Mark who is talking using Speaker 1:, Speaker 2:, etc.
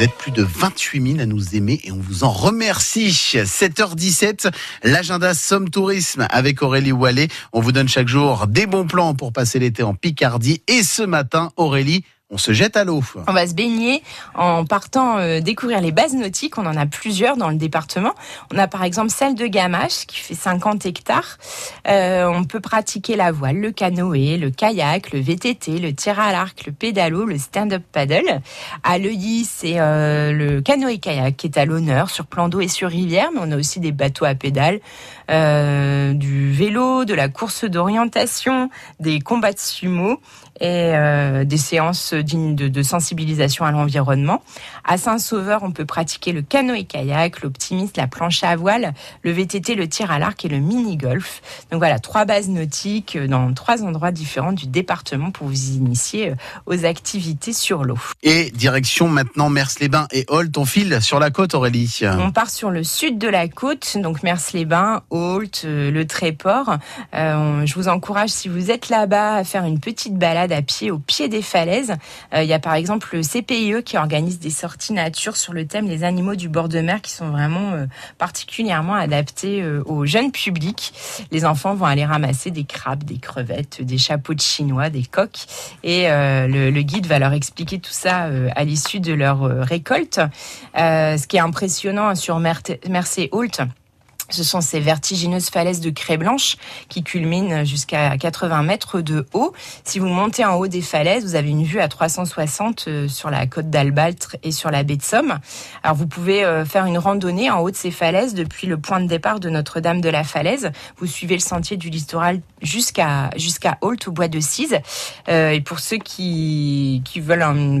Speaker 1: Vous êtes plus de 28 000 à nous aimer et on vous en remercie. 7h17, l'agenda Somme Tourisme avec Aurélie Wallet. On vous donne chaque jour des bons plans pour passer l'été en Picardie. Et ce matin, Aurélie, on se jette à l'eau.
Speaker 2: On va se baigner en partant euh, découvrir les bases nautiques. On en a plusieurs dans le département. On a par exemple celle de Gamache qui fait 50 hectares. Euh, on peut pratiquer la voile, le canoë, le kayak, le VTT, le tir à l'arc, le pédalo, le stand-up paddle. À Leuilly, c'est euh, le canoë-kayak qui est à l'honneur sur plan d'eau et sur rivière. Mais on a aussi des bateaux à pédales, du vélo, de la course d'orientation, des combats de sumo et des séances de, de sensibilisation à l'environnement. À Saint-Sauveur, on peut pratiquer le canoë-kayak, l'optimiste, la planche à voile, le VTT, le tir à l'arc et le mini-golf. Donc voilà, trois bases nautiques dans trois endroits différents du département pour vous initier aux activités sur l'eau.
Speaker 1: Et direction maintenant Mers-les-Bains et Holt, on file sur la côte Aurélie.
Speaker 2: On part sur le sud de la côte, donc Mers-les-Bains, Holt, le Tréport. Euh, je vous encourage, si vous êtes là-bas, à faire une petite balade à pied au pied des falaises. Euh, il y a par exemple le CPIE qui organise des sorties nature sur le thème des animaux du bord de mer qui sont vraiment euh, particulièrement adaptés euh, au jeune public. Les enfants vont aller ramasser des crabes, des crevettes, des chapeaux de chinois, des coques et le, le, guide va leur expliquer tout ça à l'issue de leur récolte. ce qui est impressionnant sur Mercé Holt, ce sont ces vertigineuses falaises de craie blanche qui culminent jusqu'à 80 mètres de haut. Si vous montez en haut des falaises, vous avez une vue à 360 euh, sur la côte d'Albaltre et sur la baie de Somme. Alors vous pouvez euh, faire une randonnée en haut de ces falaises depuis le point de départ de Notre-Dame de la Falaise. Vous suivez le sentier du littoral jusqu'à jusqu'à Holt au bois de Cise. Euh, et pour ceux qui, qui veulent une balade